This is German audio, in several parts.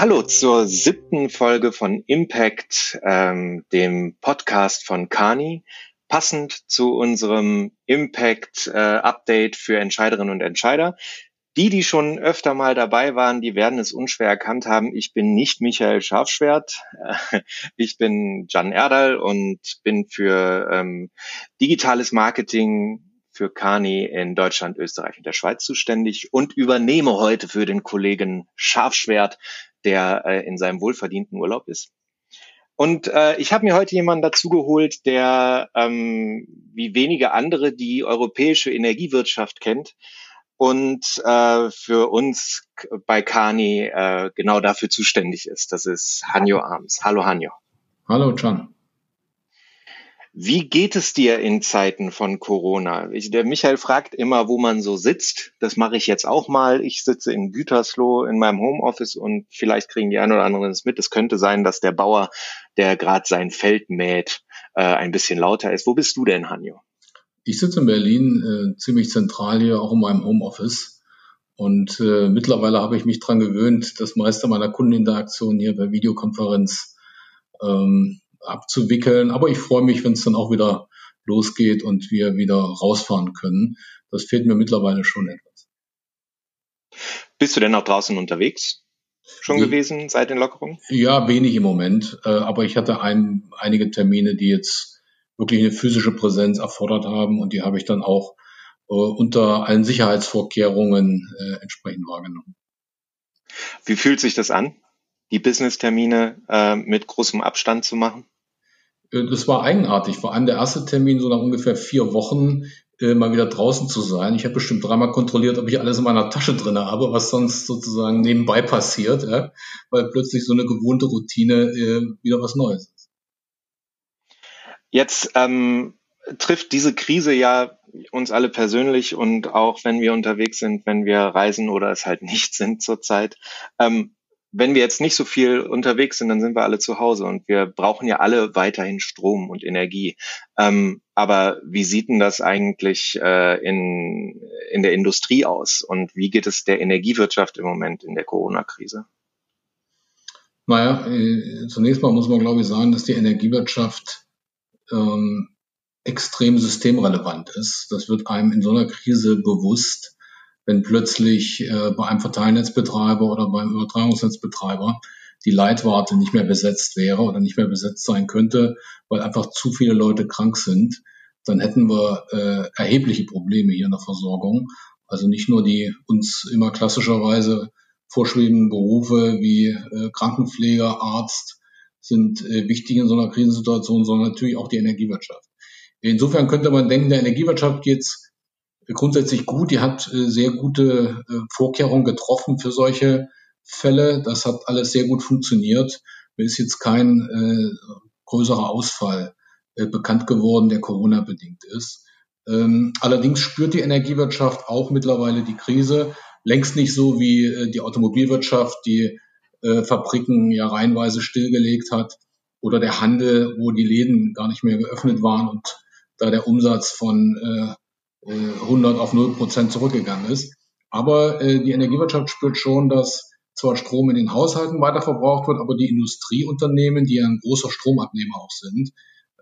Hallo zur siebten Folge von Impact, ähm, dem Podcast von Kani, passend zu unserem Impact äh, für Entscheiderinnen und Entscheider. Die, die schon öfter mal dabei waren, die werden es unschwer erkannt haben. Ich bin nicht Michael Scharfschwert. Ich bin Jan Erdal und bin für ähm, digitales Marketing für Kani in Deutschland, Österreich und der Schweiz zuständig und übernehme heute für den Kollegen Scharfschwert, der äh, in seinem wohlverdienten Urlaub ist. Und äh, ich habe mir heute jemanden dazugeholt, der ähm, wie wenige andere die europäische Energiewirtschaft kennt und äh, für uns bei Kani äh, genau dafür zuständig ist. Das ist Hanjo Arms. Hallo Hanjo. Hallo Can. Wie geht es dir in Zeiten von Corona? Ich, der Michael fragt immer, wo man so sitzt. Das mache ich jetzt auch mal. Ich sitze in Gütersloh in meinem Homeoffice und vielleicht kriegen die einen oder anderen es mit. Es könnte sein, dass der Bauer, der gerade sein Feld mäht, äh, ein bisschen lauter ist. Wo bist du denn, Hanjo? Ich sitze in Berlin, äh, ziemlich zentral hier, auch in meinem Homeoffice. Und äh, mittlerweile habe ich mich dran gewöhnt, das meiste meiner Kundeninteraktion hier per Videokonferenz ähm, abzuwickeln. Aber ich freue mich, wenn es dann auch wieder losgeht und wir wieder rausfahren können. Das fehlt mir mittlerweile schon etwas. Bist du denn auch draußen unterwegs? Schon gewesen seit den Lockerungen? Ja, wenig im Moment. Äh, aber ich hatte ein, einige Termine, die jetzt wirklich eine physische Präsenz erfordert haben und die habe ich dann auch äh, unter allen Sicherheitsvorkehrungen äh, entsprechend wahrgenommen. Wie fühlt sich das an, die Business-Termine äh, mit großem Abstand zu machen? Äh, das war eigenartig. Vor allem der erste Termin, so nach ungefähr vier Wochen, äh, mal wieder draußen zu sein. Ich habe bestimmt dreimal kontrolliert, ob ich alles in meiner Tasche drin habe, was sonst sozusagen nebenbei passiert, ja? weil plötzlich so eine gewohnte Routine äh, wieder was Neues ist. Jetzt ähm, trifft diese Krise ja uns alle persönlich und auch wenn wir unterwegs sind, wenn wir reisen oder es halt nicht sind zurzeit. Ähm, wenn wir jetzt nicht so viel unterwegs sind, dann sind wir alle zu Hause und wir brauchen ja alle weiterhin Strom und Energie. Ähm, aber wie sieht denn das eigentlich äh, in, in der Industrie aus und wie geht es der Energiewirtschaft im Moment in der Corona-Krise? Naja, äh, zunächst mal muss man, glaube ich, sagen, dass die Energiewirtschaft ähm, extrem systemrelevant ist. Das wird einem in so einer Krise bewusst wenn plötzlich äh, bei einem Verteilnetzbetreiber oder beim Übertragungsnetzbetreiber die Leitwarte nicht mehr besetzt wäre oder nicht mehr besetzt sein könnte, weil einfach zu viele Leute krank sind, dann hätten wir äh, erhebliche Probleme hier in der Versorgung. Also nicht nur die uns immer klassischerweise vorschwebenden Berufe wie äh, Krankenpfleger, Arzt sind äh, wichtig in so einer Krisensituation, sondern natürlich auch die Energiewirtschaft. Insofern könnte man denken, der Energiewirtschaft geht's grundsätzlich gut. Die hat äh, sehr gute äh, Vorkehrungen getroffen für solche Fälle. Das hat alles sehr gut funktioniert. Mir ist jetzt kein äh, größerer Ausfall äh, bekannt geworden, der Corona bedingt ist. Ähm, allerdings spürt die Energiewirtschaft auch mittlerweile die Krise. Längst nicht so wie äh, die Automobilwirtschaft, die äh, Fabriken ja reihenweise stillgelegt hat oder der Handel, wo die Läden gar nicht mehr geöffnet waren und da der Umsatz von äh, 100 auf 0 Prozent zurückgegangen ist. Aber äh, die Energiewirtschaft spürt schon, dass zwar Strom in den Haushalten weiter verbraucht wird, aber die Industrieunternehmen, die ein großer Stromabnehmer auch sind,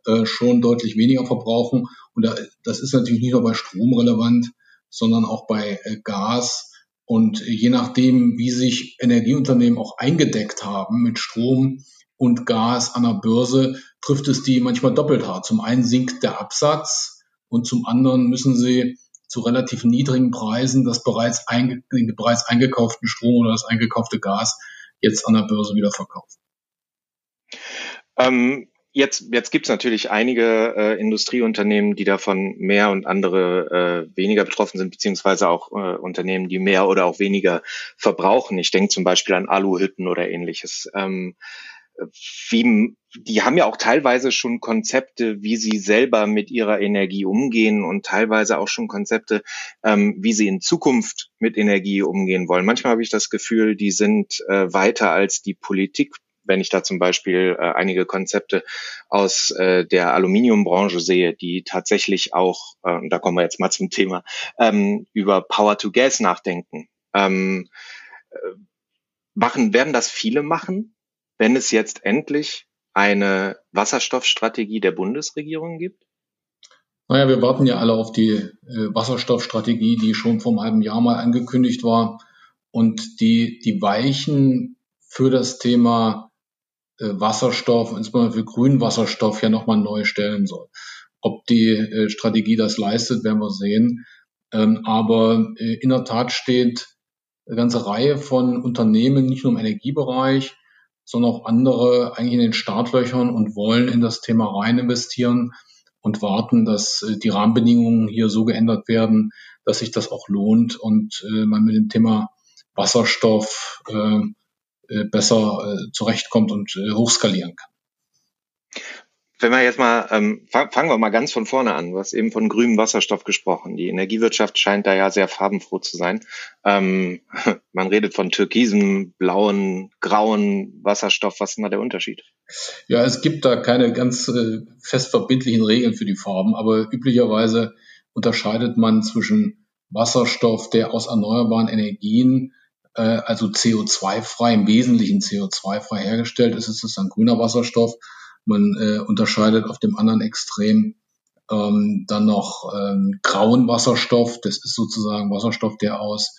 äh, schon deutlich weniger verbrauchen. Und da, das ist natürlich nicht nur bei Strom relevant, sondern auch bei äh, Gas. Und je nachdem, wie sich Energieunternehmen auch eingedeckt haben mit Strom und Gas an der Börse, trifft es die manchmal doppelt hart. Zum einen sinkt der Absatz, und zum anderen müssen sie zu relativ niedrigen Preisen das bereits, einge bereits eingekauften Strom oder das eingekaufte Gas jetzt an der Börse wieder verkaufen. Ähm, jetzt jetzt gibt es natürlich einige äh, Industrieunternehmen, die davon mehr und andere äh, weniger betroffen sind, beziehungsweise auch äh, Unternehmen, die mehr oder auch weniger verbrauchen. Ich denke zum Beispiel an Aluhütten oder ähnliches. Ähm, wie, die haben ja auch teilweise schon Konzepte, wie sie selber mit ihrer Energie umgehen und teilweise auch schon Konzepte, ähm, wie sie in Zukunft mit Energie umgehen wollen. Manchmal habe ich das Gefühl, die sind äh, weiter als die Politik wenn ich da zum Beispiel äh, einige Konzepte aus äh, der Aluminiumbranche sehe, die tatsächlich auch, äh, und da kommen wir jetzt mal zum Thema, ähm, über Power to Gas nachdenken. Ähm, äh, machen, werden das viele machen, wenn es jetzt endlich eine Wasserstoffstrategie der Bundesregierung gibt? Naja, wir warten ja alle auf die äh, Wasserstoffstrategie, die schon vor einem halben Jahr mal angekündigt war und die die Weichen für das Thema äh, Wasserstoff, insbesondere für grünen Wasserstoff, ja nochmal neu stellen soll. Ob die äh, Strategie das leistet, werden wir sehen. Ähm, aber äh, in der Tat steht eine ganze Reihe von Unternehmen, nicht nur im Energiebereich, sondern auch andere eigentlich in den Startlöchern und wollen in das Thema rein investieren und warten, dass äh, die Rahmenbedingungen hier so geändert werden, dass sich das auch lohnt und äh, man mit dem Thema Wasserstoff äh, besser zurechtkommt und hochskalieren kann. Wenn wir jetzt mal, ähm, fangen wir mal ganz von vorne an. Du hast eben von grünem Wasserstoff gesprochen. Die Energiewirtschaft scheint da ja sehr farbenfroh zu sein. Ähm, man redet von türkisem, blauen, grauen Wasserstoff. Was ist da der Unterschied? Ja, es gibt da keine ganz äh, fest verbindlichen Regeln für die Farben, aber üblicherweise unterscheidet man zwischen Wasserstoff, der aus erneuerbaren Energien, äh, also CO2-frei, im Wesentlichen CO2-frei hergestellt ist, ist es dann grüner Wasserstoff man äh, unterscheidet auf dem anderen Extrem ähm, dann noch ähm, grauen Wasserstoff. Das ist sozusagen Wasserstoff, der aus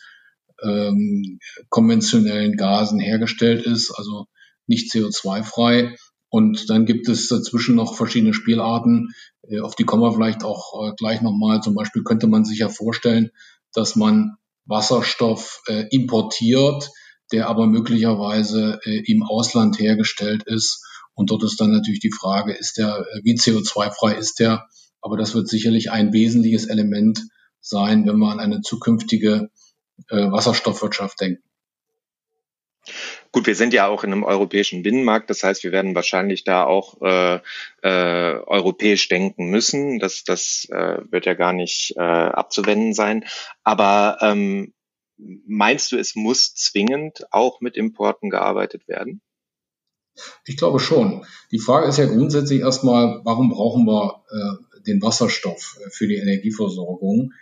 ähm, konventionellen Gasen hergestellt ist, also nicht CO2-frei. Und dann gibt es dazwischen noch verschiedene Spielarten, äh, auf die kommen wir vielleicht auch äh, gleich nochmal. Zum Beispiel könnte man sich ja vorstellen, dass man Wasserstoff äh, importiert, der aber möglicherweise äh, im Ausland hergestellt ist und dort ist dann natürlich die Frage, ist der, wie CO2-frei ist der? Aber das wird sicherlich ein wesentliches Element sein, wenn wir an eine zukünftige äh, Wasserstoffwirtschaft denken. Gut, wir sind ja auch in einem europäischen Binnenmarkt, das heißt, wir werden wahrscheinlich da auch äh, äh, europäisch denken müssen. Das, das äh, wird ja gar nicht äh, abzuwenden sein. Aber ähm, meinst du, es muss zwingend auch mit Importen gearbeitet werden? Ich glaube schon. Die Frage ist ja grundsätzlich erstmal, warum brauchen wir äh, den Wasserstoff äh, für die Energieversorgung?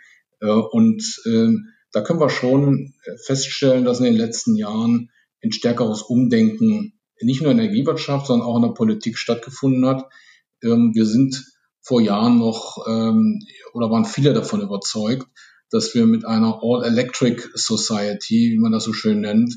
Äh, und äh, da können wir schon feststellen, dass in den letzten Jahren ein stärkeres Umdenken nicht nur in der Energiewirtschaft, sondern auch in der Politik stattgefunden hat. Ähm, wir sind vor Jahren noch ähm, oder waren viele davon überzeugt, dass wir mit einer All-Electric Society, wie man das so schön nennt,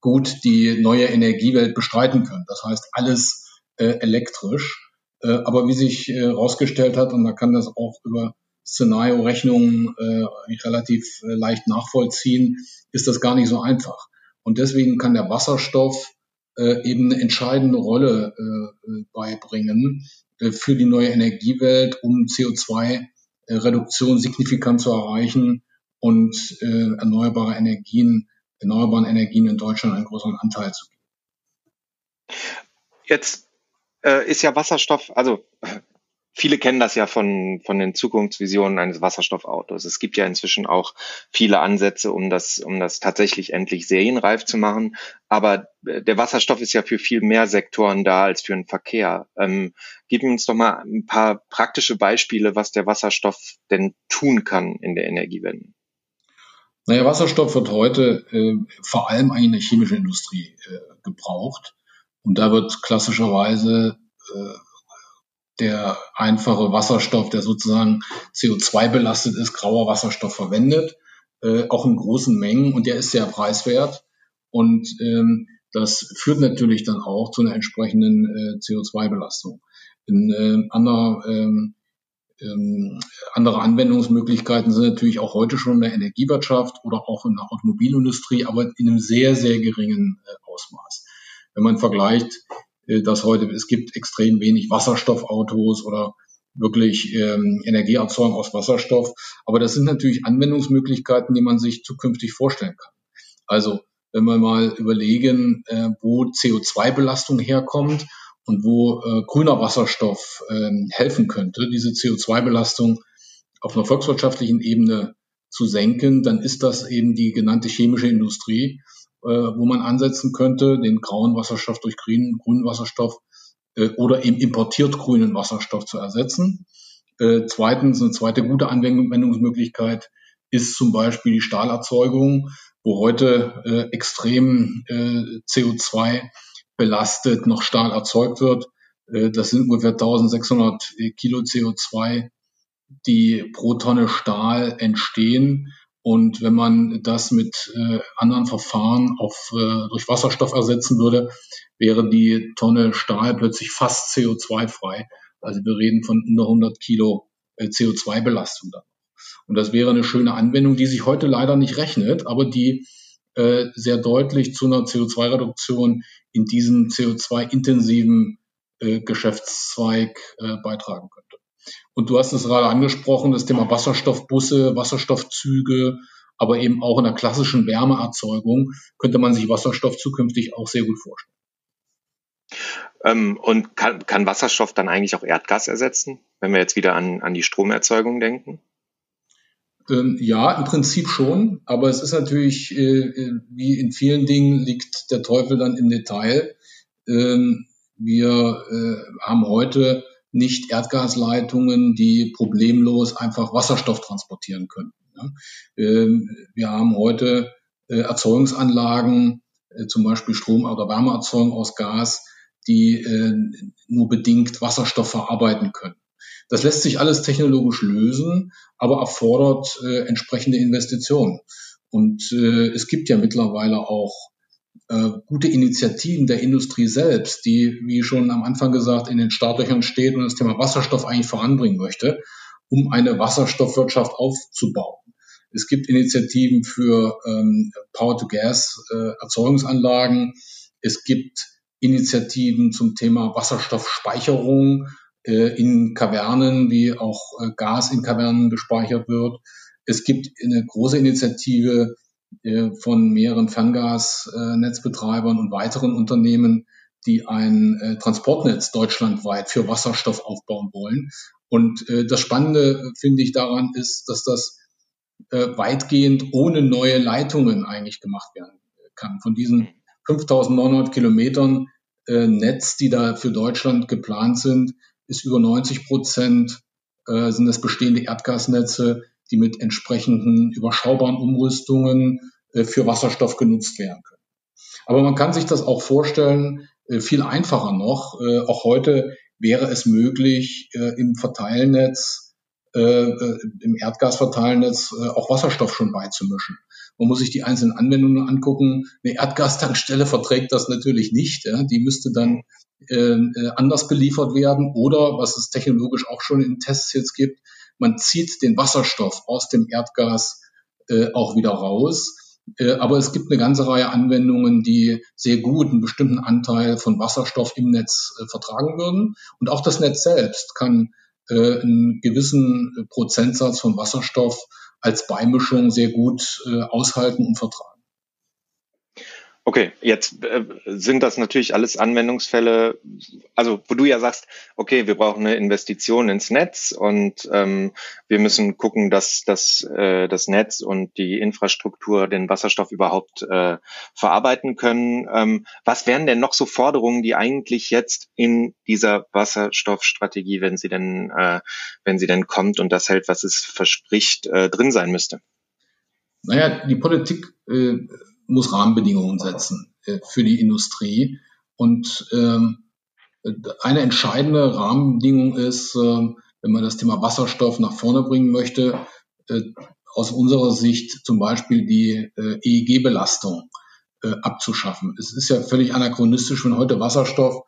gut die neue Energiewelt bestreiten können. Das heißt, alles äh, elektrisch. Äh, aber wie sich herausgestellt äh, hat, und man kann das auch über Szenario-Rechnungen äh, relativ äh, leicht nachvollziehen, ist das gar nicht so einfach. Und deswegen kann der Wasserstoff äh, eben eine entscheidende Rolle äh, äh beibringen äh, für die neue Energiewelt, um CO2-Reduktion signifikant zu erreichen und äh, erneuerbare Energien erneuerbaren Energien in Deutschland einen größeren Anteil zu geben. Jetzt äh, ist ja Wasserstoff, also viele kennen das ja von, von den Zukunftsvisionen eines Wasserstoffautos. Es gibt ja inzwischen auch viele Ansätze, um das, um das tatsächlich endlich serienreif zu machen. Aber äh, der Wasserstoff ist ja für viel mehr Sektoren da als für den Verkehr. Ähm, gib uns doch mal ein paar praktische Beispiele, was der Wasserstoff denn tun kann in der Energiewende. Naja, Wasserstoff wird heute äh, vor allem eigentlich in der chemischen Industrie äh, gebraucht. Und da wird klassischerweise äh, der einfache Wasserstoff, der sozusagen CO2 belastet ist, grauer Wasserstoff verwendet, äh, auch in großen Mengen und der ist sehr preiswert. Und ähm, das führt natürlich dann auch zu einer entsprechenden äh, CO2-Belastung. In äh, anderer ähm, andere Anwendungsmöglichkeiten sind natürlich auch heute schon in der Energiewirtschaft oder auch in der Automobilindustrie, aber in einem sehr, sehr geringen äh, Ausmaß. Wenn man vergleicht, äh, dass heute, es gibt extrem wenig Wasserstoffautos oder wirklich ähm, Energieerzeugung aus Wasserstoff. Aber das sind natürlich Anwendungsmöglichkeiten, die man sich zukünftig vorstellen kann. Also wenn wir mal überlegen, äh, wo CO2-Belastung herkommt und wo äh, grüner Wasserstoff äh, helfen könnte, diese CO2-Belastung auf einer volkswirtschaftlichen Ebene zu senken, dann ist das eben die genannte chemische Industrie, äh, wo man ansetzen könnte, den grauen Wasserstoff durch grünen, grünen Wasserstoff äh, oder eben importiert grünen Wasserstoff zu ersetzen. Äh, zweitens, eine zweite gute Anwendungsmöglichkeit ist zum Beispiel die Stahlerzeugung. wo heute äh, extrem äh, CO2 belastet noch Stahl erzeugt wird. Äh, das sind ungefähr 1600 Kilo CO2, die pro Tonne Stahl entstehen. Und wenn man das mit äh, anderen Verfahren auf, äh, durch Wasserstoff ersetzen würde, wäre die Tonne Stahl plötzlich fast CO2-frei. Also wir reden von unter 100 Kilo äh, CO2-Belastung dann. Und das wäre eine schöne Anwendung, die sich heute leider nicht rechnet, aber die äh, sehr deutlich zu einer CO2-Reduktion in diesem CO2-intensiven äh, Geschäftszweig äh, beitragen könnte. Und du hast es gerade angesprochen, das Thema Wasserstoffbusse, Wasserstoffzüge, aber eben auch in der klassischen Wärmeerzeugung könnte man sich Wasserstoff zukünftig auch sehr gut vorstellen. Ähm, und kann, kann Wasserstoff dann eigentlich auch Erdgas ersetzen, wenn wir jetzt wieder an, an die Stromerzeugung denken? Ähm, ja, im Prinzip schon, aber es ist natürlich, äh, äh, wie in vielen Dingen liegt der Teufel dann im Detail. Ähm, wir äh, haben heute nicht Erdgasleitungen, die problemlos einfach Wasserstoff transportieren können. Ähm, wir haben heute äh, Erzeugungsanlagen, äh, zum Beispiel Strom- oder Wärmeerzeugung aus Gas, die äh, nur bedingt Wasserstoff verarbeiten können. Das lässt sich alles technologisch lösen, aber erfordert entsprechende Investitionen. Und es gibt ja mittlerweile auch äh, gute Initiativen der Industrie selbst, die, wie schon am Anfang gesagt, in den Startlöchern steht und das Thema Wasserstoff eigentlich voranbringen möchte, um eine Wasserstoffwirtschaft aufzubauen. Es gibt Initiativen für ähm, Power-to-Gas-Erzeugungsanlagen. Äh, es gibt Initiativen zum Thema Wasserstoffspeicherung äh, in Kavernen, wie auch äh, Gas in Kavernen gespeichert wird. Es gibt eine große Initiative äh, von mehreren Ferngasnetzbetreibern und weiteren Unternehmen, die ein äh, Transportnetz deutschlandweit für Wasserstoff aufbauen wollen. Und äh, das Spannende finde ich daran ist, dass das weitgehend ohne neue Leitungen eigentlich gemacht werden kann. Von diesen 5900 Kilometern Netz, die da für Deutschland geplant sind, ist über 90 Prozent sind das bestehende Erdgasnetze, die mit entsprechenden überschaubaren Umrüstungen äh, für Wasserstoff genutzt werden können. Aber man kann sich das auch vorstellen, äh, viel einfacher noch. Äh, auch heute wäre es möglich, im Verteilnetz, im Erdgasverteilnetz auch Wasserstoff schon beizumischen. Man muss sich die einzelnen Anwendungen angucken. Eine Erdgastankstelle verträgt das natürlich nicht. Die müsste dann anders beliefert werden oder, was es technologisch auch schon in Tests jetzt gibt, man zieht den Wasserstoff aus dem Erdgas äh, auch wieder raus. Äh, aber es gibt eine ganze Reihe Anwendungen, die sehr gut einen bestimmten Anteil von Wasserstoff im Netz äh, vertragen würden. Und auch das Netz selbst kann äh, einen gewissen Prozentsatz von Wasserstoff als Beimischung sehr gut äh, aushalten und vertragen. Okay, jetzt äh, sind das natürlich alles Anwendungsfälle, also wo du ja sagst, okay, wir brauchen eine Investition ins Netz und ähm, wir müssen gucken, dass, dass äh, das Netz und die Infrastruktur den Wasserstoff überhaupt äh, verarbeiten können. Ähm, was wären denn noch so Forderungen, die eigentlich jetzt in dieser Wasserstoffstrategie, wenn sie denn, äh, wenn sie denn kommt und das hält, was es verspricht, äh, drin sein müsste? Naja, die Politik äh, muss Rahmenbedingungen setzen äh, für die Industrie. Und ähm, eine entscheidende Rahmenbedingung ist, äh, wenn man das Thema Wasserstoff nach vorne bringen möchte, äh, aus unserer Sicht zum Beispiel die äh, EEG-Belastung abzuschaffen. Es ist ja völlig anachronistisch, wenn heute Wasserstoff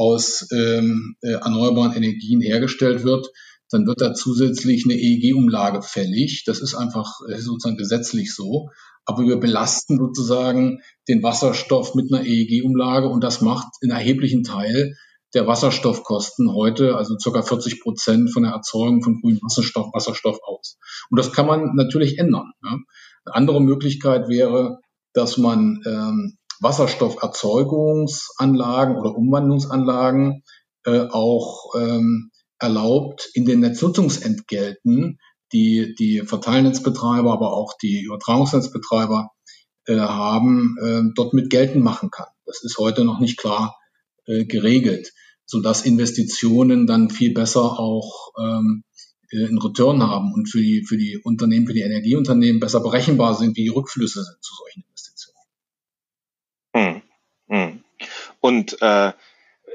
aus ähm, äh, erneuerbaren Energien hergestellt wird, dann wird da zusätzlich eine EEG-Umlage fällig. Das ist einfach äh, sozusagen gesetzlich so aber wir belasten sozusagen den Wasserstoff mit einer EEG-Umlage und das macht einen erheblichen Teil der Wasserstoffkosten heute, also circa 40 Prozent von der Erzeugung von grünem Wasserstoff, Wasserstoff aus. Und das kann man natürlich ändern. Ja. Eine andere Möglichkeit wäre, dass man ähm, Wasserstofferzeugungsanlagen oder Umwandlungsanlagen äh, auch ähm, erlaubt, in den Netznutzungsentgelten die die Verteilnetzbetreiber, aber auch die Übertragungsnetzbetreiber äh, haben, äh, dort mit geltend machen kann. Das ist heute noch nicht klar äh, geregelt, so dass Investitionen dann viel besser auch ähm, äh, einen Return haben und für die, für die Unternehmen, für die Energieunternehmen besser berechenbar sind, wie die Rückflüsse sind zu solchen Investitionen. Hm. Hm. Und äh,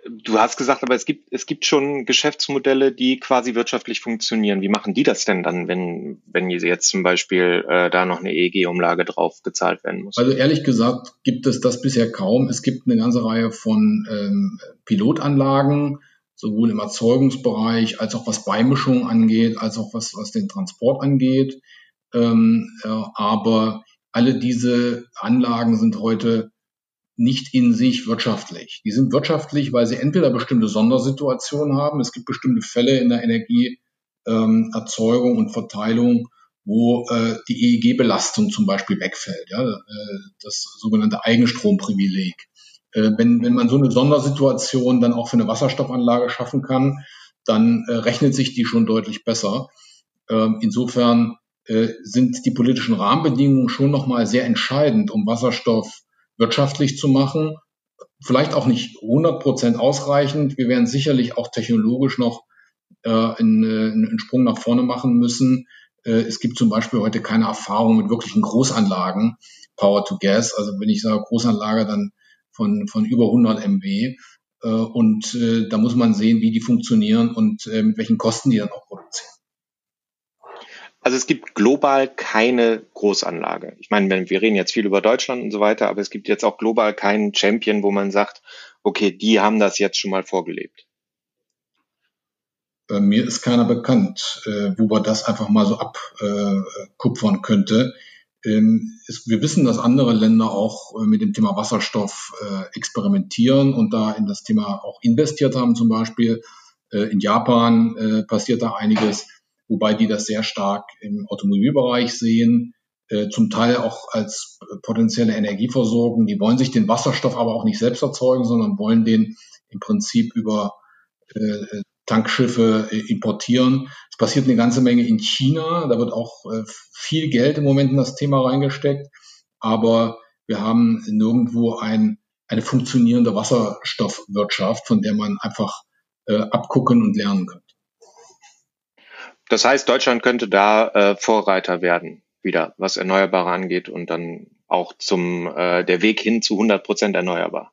du hast gesagt, aber es gibt, es gibt schon Geschäftsmodelle, die quasi wirtschaftlich funktionieren. Wie machen die das denn dann, wenn, wenn jetzt zum Beispiel äh, da noch eine EEG-Umlage drauf gezahlt werden muss? Also ehrlich gesagt gibt es das bisher kaum. Es gibt eine ganze Reihe von ähm, Pilotanlagen, sowohl im Erzeugungsbereich als auch was Beimischung angeht, als auch was, was den Transport angeht. Ähm, äh, aber alle diese Anlagen sind heute nicht in sich wirtschaftlich. Die sind wirtschaftlich, weil sie entweder bestimmte Sondersituationen haben. Es gibt bestimmte Fälle in der Energieerzeugung ähm, und Verteilung, wo äh, die EEG-Belastung zum Beispiel wegfällt. Ja? Äh, das sogenannte Eigenstromprivileg. Äh, wenn, wenn man so eine Sondersituation dann auch für eine Wasserstoffanlage schaffen kann, dann äh, rechnet sich die schon deutlich besser. Ähm, insofern äh, sind die politischen Rahmenbedingungen schon nochmal sehr entscheidend, um Wasserstoff wirtschaftlich zu machen. Vielleicht auch nicht 100 Prozent ausreichend. Wir werden sicherlich auch technologisch noch äh, einen, äh, einen Sprung nach vorne machen müssen. Äh, es gibt zum Beispiel heute keine Erfahrung mit wirklichen Großanlagen, Power to Gas. Also wenn ich sage Großanlage, dann von, von über 100 MW. Äh, und äh, da muss man sehen, wie die funktionieren und äh, mit welchen Kosten die dann auch produzieren. Also es gibt global keine Großanlage. Ich meine, wir reden jetzt viel über Deutschland und so weiter, aber es gibt jetzt auch global keinen Champion, wo man sagt, okay, die haben das jetzt schon mal vorgelebt. Bei mir ist keiner bekannt, äh, wo man das einfach mal so abkupfern könnte. Ähm, wir wissen, dass andere Länder auch äh, mit dem Thema Wasserstoff äh, experimentieren und da in das Thema auch investiert haben. Zum Beispiel in Japan passiert da einiges wobei die das sehr stark im Automobilbereich sehen, äh, zum Teil auch als potenzielle Energieversorgung. Die wollen sich den Wasserstoff aber auch nicht selbst erzeugen, sondern wollen den im Prinzip über äh, Tankschiffe äh, importieren. Es passiert eine ganze Menge in China. Da wird auch äh, viel Geld im Moment in das Thema reingesteckt. Aber wir haben nirgendwo ein, eine funktionierende Wasserstoffwirtschaft, von der man einfach äh, abgucken und lernen kann. Das heißt, Deutschland könnte da äh, Vorreiter werden, wieder, was Erneuerbare angeht und dann auch zum äh, der Weg hin zu 100 Prozent erneuerbar.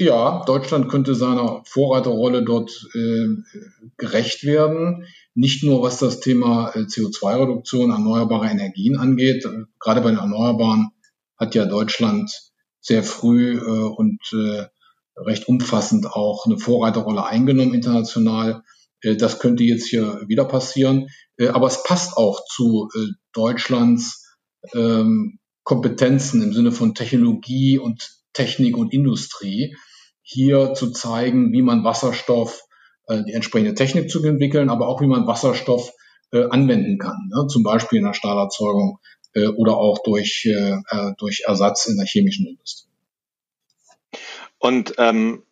Ja, Deutschland könnte seiner Vorreiterrolle dort äh, gerecht werden. Nicht nur was das Thema äh, CO2-Reduktion, erneuerbare Energien angeht. Gerade bei den Erneuerbaren hat ja Deutschland sehr früh äh, und äh, recht umfassend auch eine Vorreiterrolle eingenommen international. Äh, das könnte jetzt hier wieder passieren. Äh, aber es passt auch zu äh, Deutschlands ähm, Kompetenzen im Sinne von Technologie und Technik und Industrie, hier zu zeigen, wie man Wasserstoff, die entsprechende Technik zu entwickeln, aber auch wie man Wasserstoff anwenden kann, ne? zum Beispiel in der Stahlerzeugung oder auch durch, durch Ersatz in der chemischen Industrie. Und ähm, äh,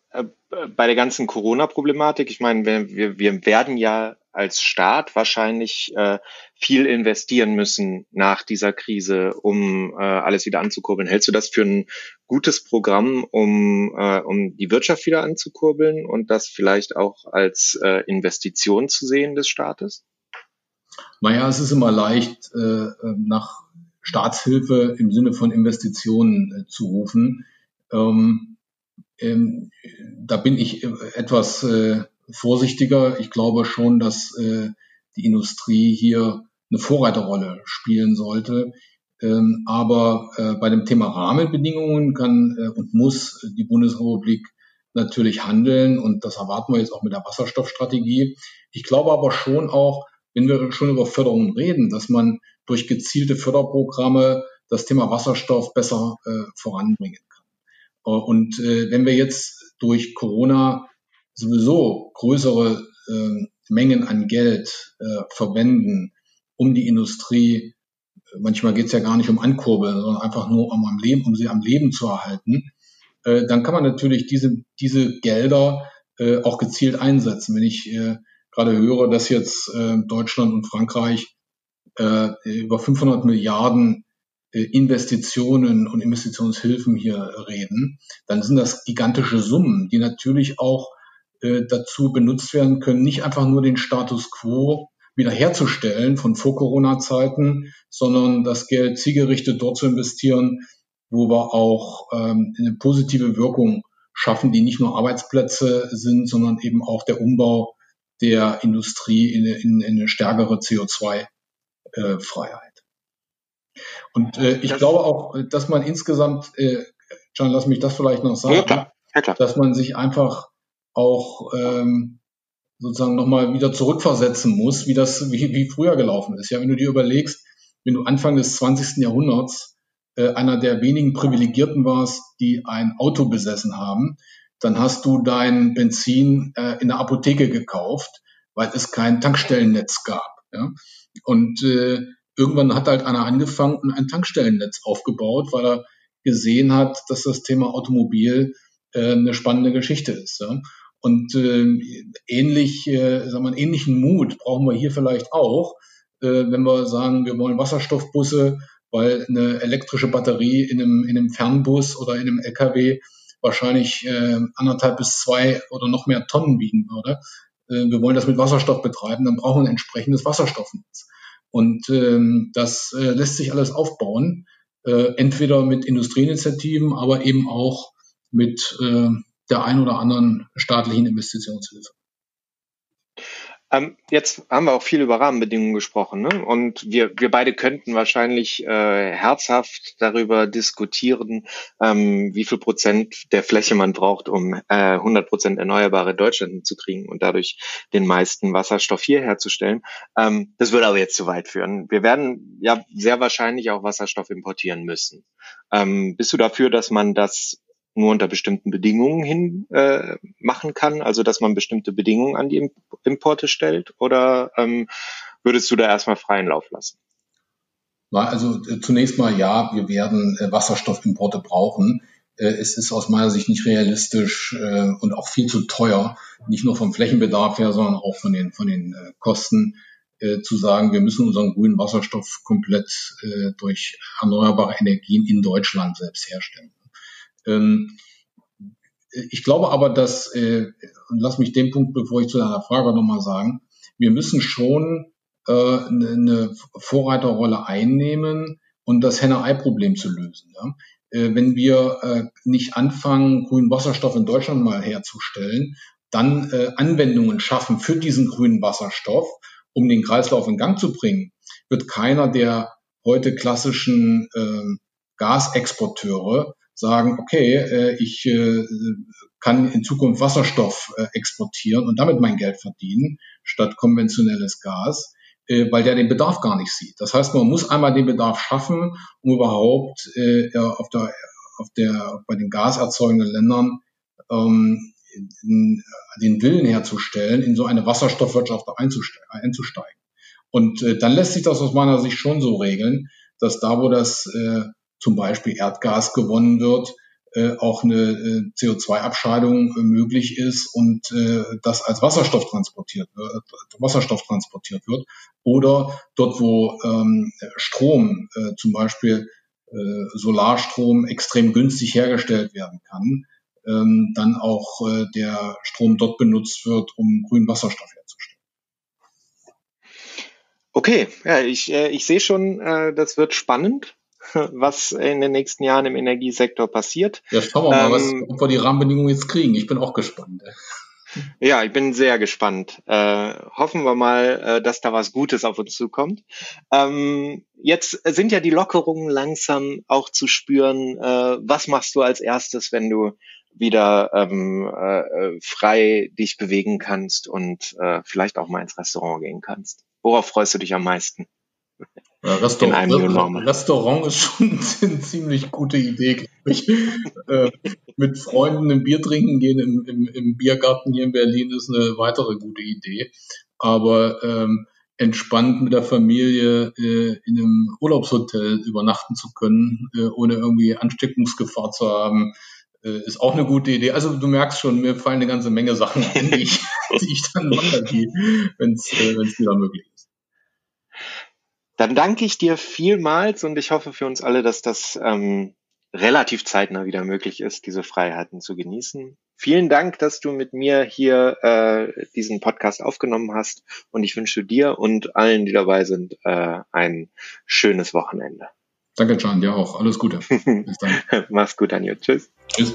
bei der ganzen Corona-Problematik, ich meine, wir, wir werden ja als Staat wahrscheinlich äh, viel investieren müssen nach dieser Krise, um äh, alles wieder anzukurbeln. Hältst du das für ein gutes Programm, um, äh, um die Wirtschaft wieder anzukurbeln und das vielleicht auch als äh, Investition zu sehen des Staates? Naja, es ist immer leicht, äh, nach Staatshilfe im Sinne von Investitionen äh, zu rufen. Ähm, ähm, da bin ich äh, etwas äh, vorsichtiger. Ich glaube schon, dass äh, die Industrie hier eine Vorreiterrolle spielen sollte. Ähm, aber äh, bei dem Thema Rahmenbedingungen kann äh, und muss die Bundesrepublik natürlich handeln und das erwarten wir jetzt auch mit der Wasserstoffstrategie. Ich glaube aber schon auch, wenn wir schon über Förderungen reden, dass man durch gezielte Förderprogramme das Thema Wasserstoff besser äh, voranbringen und äh, wenn wir jetzt durch Corona sowieso größere äh, Mengen an Geld äh, verwenden, um die Industrie, manchmal geht es ja gar nicht um Ankurbeln, sondern einfach nur um, am Leben, um sie am Leben zu erhalten, äh, dann kann man natürlich diese, diese Gelder äh, auch gezielt einsetzen. Wenn ich äh, gerade höre, dass jetzt äh, Deutschland und Frankreich äh, über 500 Milliarden äh, Investitionen und Investitionshilfen hier reden, dann sind das gigantische Summen, die natürlich auch äh, dazu benutzt werden können, nicht einfach nur den Status quo wiederherzustellen von vor Corona-Zeiten, sondern das Geld zielgerichtet dort zu investieren, wo wir auch ähm, eine positive Wirkung schaffen, die nicht nur Arbeitsplätze sind, sondern eben auch der Umbau der Industrie in, in, in eine stärkere CO2-Freiheit. Äh, Und äh, ich das glaube auch, dass man insgesamt, äh, John, lass mich das vielleicht noch sagen, ja, klar. Ja, klar. dass man sich einfach auch ähm, sozusagen nochmal wieder zurückversetzen muss, wie das, wie, wie früher gelaufen ist. Ja, wenn du dir überlegst, wenn du Anfang des 20. Jahrhunderts äh, einer der wenigen Privilegierten warst, die ein Auto besessen haben, dann hast du dein Benzin äh, in der Apotheke gekauft, weil es kein Tankstellennetz gab. Ja? Und äh, irgendwann hat halt einer angefangen und ein Tankstellennetz aufgebaut, weil er gesehen hat, dass das Thema Automobil äh, eine spannende Geschichte ist. Ja? Und äh, ähnlich, äh, sagen wir, ähnlichen Mut brauchen wir hier vielleicht auch, äh, wenn wir sagen, wir wollen Wasserstoffbusse, weil eine elektrische Batterie in einem, in einem Fernbus oder in einem LKW wahrscheinlich äh, anderthalb bis zwei oder noch mehr Tonnen wiegen würde. Äh, wir wollen das mit Wasserstoff betreiben, dann brauchen wir ein entsprechendes Wasserstoffnetz. Und ähm, das äh, lässt sich alles aufbauen, äh, entweder mit Industrieinitiativen, aber eben auch mit äh, der ein oder anderen staatlichen Investitionshilfe. Ähm, jetzt haben wir auch viel über Rahmenbedingungen gesprochen ne? und wir, wir beide könnten wahrscheinlich äh, herzhaft darüber diskutieren, ähm, wie viel Prozent der Fläche man braucht, um äh, 100 Prozent erneuerbare Deutschland zu kriegen und dadurch den meisten Wasserstoff hier herzustellen. Ähm, das würde aber jetzt zu weit führen. Wir werden ja sehr wahrscheinlich auch Wasserstoff importieren müssen. Ähm, bist du dafür, dass man das nur unter bestimmten Bedingungen hin äh, machen kann, also dass man bestimmte Bedingungen an die Importe stellt? Oder ähm, würdest du da erstmal freien Lauf lassen? Also äh, zunächst mal ja, wir werden äh, Wasserstoffimporte brauchen. Äh, es ist aus meiner Sicht nicht realistisch äh, und auch viel zu teuer, nicht nur vom Flächenbedarf her, sondern auch von den, von den äh, Kosten äh, zu sagen, wir müssen unseren grünen Wasserstoff komplett äh, durch erneuerbare Energien in Deutschland selbst herstellen. Ähm, ich glaube aber, dass, äh, und lass mich den Punkt, bevor ich zu deiner Frage nochmal sagen, wir müssen schon äh, eine Vorreiterrolle einnehmen und das Henne-Ei-Problem zu lösen. Ja? Äh, wenn wir äh, nicht anfangen, grünen Wasserstoff in Deutschland mal herzustellen, dann Anwendungen schaffen für diesen grünen Wasserstoff, um den Kreislauf in Gang zu bringen, wird keiner der heute klassischen äh, Gasexporteure sagen, okay, äh, ich äh, kann in Zukunft Wasserstoff äh, exportieren und damit mein Geld verdienen, statt konventionelles Gas, weil der den Bedarf gar nicht sieht. Das heißt, man muss einmal den Bedarf schaffen, um überhaupt auf der, auf der, bei den gaserzeugenden Ländern ähm, den Willen herzustellen, in so eine Wasserstoffwirtschaft einzusteigen. Und dann lässt sich das aus meiner Sicht schon so regeln, dass da, wo das zum Beispiel Erdgas gewonnen wird, äh, auch eine äh, CO2-Abscheidung äh, möglich ist und äh, das als Wasserstoff transportiert wird, Wasserstoff transportiert wird. Oder dort, wo ähm, Strom, äh, zum Beispiel äh, Solarstrom, extrem günstig hergestellt werden kann, ähm, dann auch äh, der Strom dort benutzt wird, um grünen Wasserstoff herzustellen. Okay, ja, ich, äh, ich sehe schon, äh, das wird spannend was in den nächsten Jahren im Energiesektor passiert. Ja, schauen wir mal, ähm, was, ob wir die Rahmenbedingungen jetzt kriegen. Ich bin auch gespannt. Ja, ich bin sehr gespannt. Äh, hoffen wir mal, äh, dass da was Gutes auf uns zukommt. Ähm, jetzt sind ja die Lockerungen langsam auch zu spüren. Äh, was machst du als erstes, wenn du wieder ähm, äh, frei dich bewegen kannst und äh, vielleicht auch mal ins Restaurant gehen kannst? Worauf freust du dich am meisten? Ja, Restaurant, Restaurant ist schon eine ziemlich gute Idee, glaube ich. äh, mit Freunden ein Bier trinken gehen im, im, im, Biergarten hier in Berlin ist eine weitere gute Idee. Aber ähm, entspannt mit der Familie äh, in einem Urlaubshotel übernachten zu können, äh, ohne irgendwie Ansteckungsgefahr zu haben, äh, ist auch eine gute Idee. Also du merkst schon, mir fallen eine ganze Menge Sachen ein, die ich, die ich dann wandern gehe, wenn es äh, wieder möglich ist. Dann danke ich dir vielmals und ich hoffe für uns alle, dass das ähm, relativ zeitnah wieder möglich ist, diese Freiheiten zu genießen. Vielen Dank, dass du mit mir hier äh, diesen Podcast aufgenommen hast und ich wünsche dir und allen, die dabei sind, äh, ein schönes Wochenende. Danke, Can, dir auch. Alles Gute. Bis dann. Mach's gut, Anjo. Tschüss. Tschüss.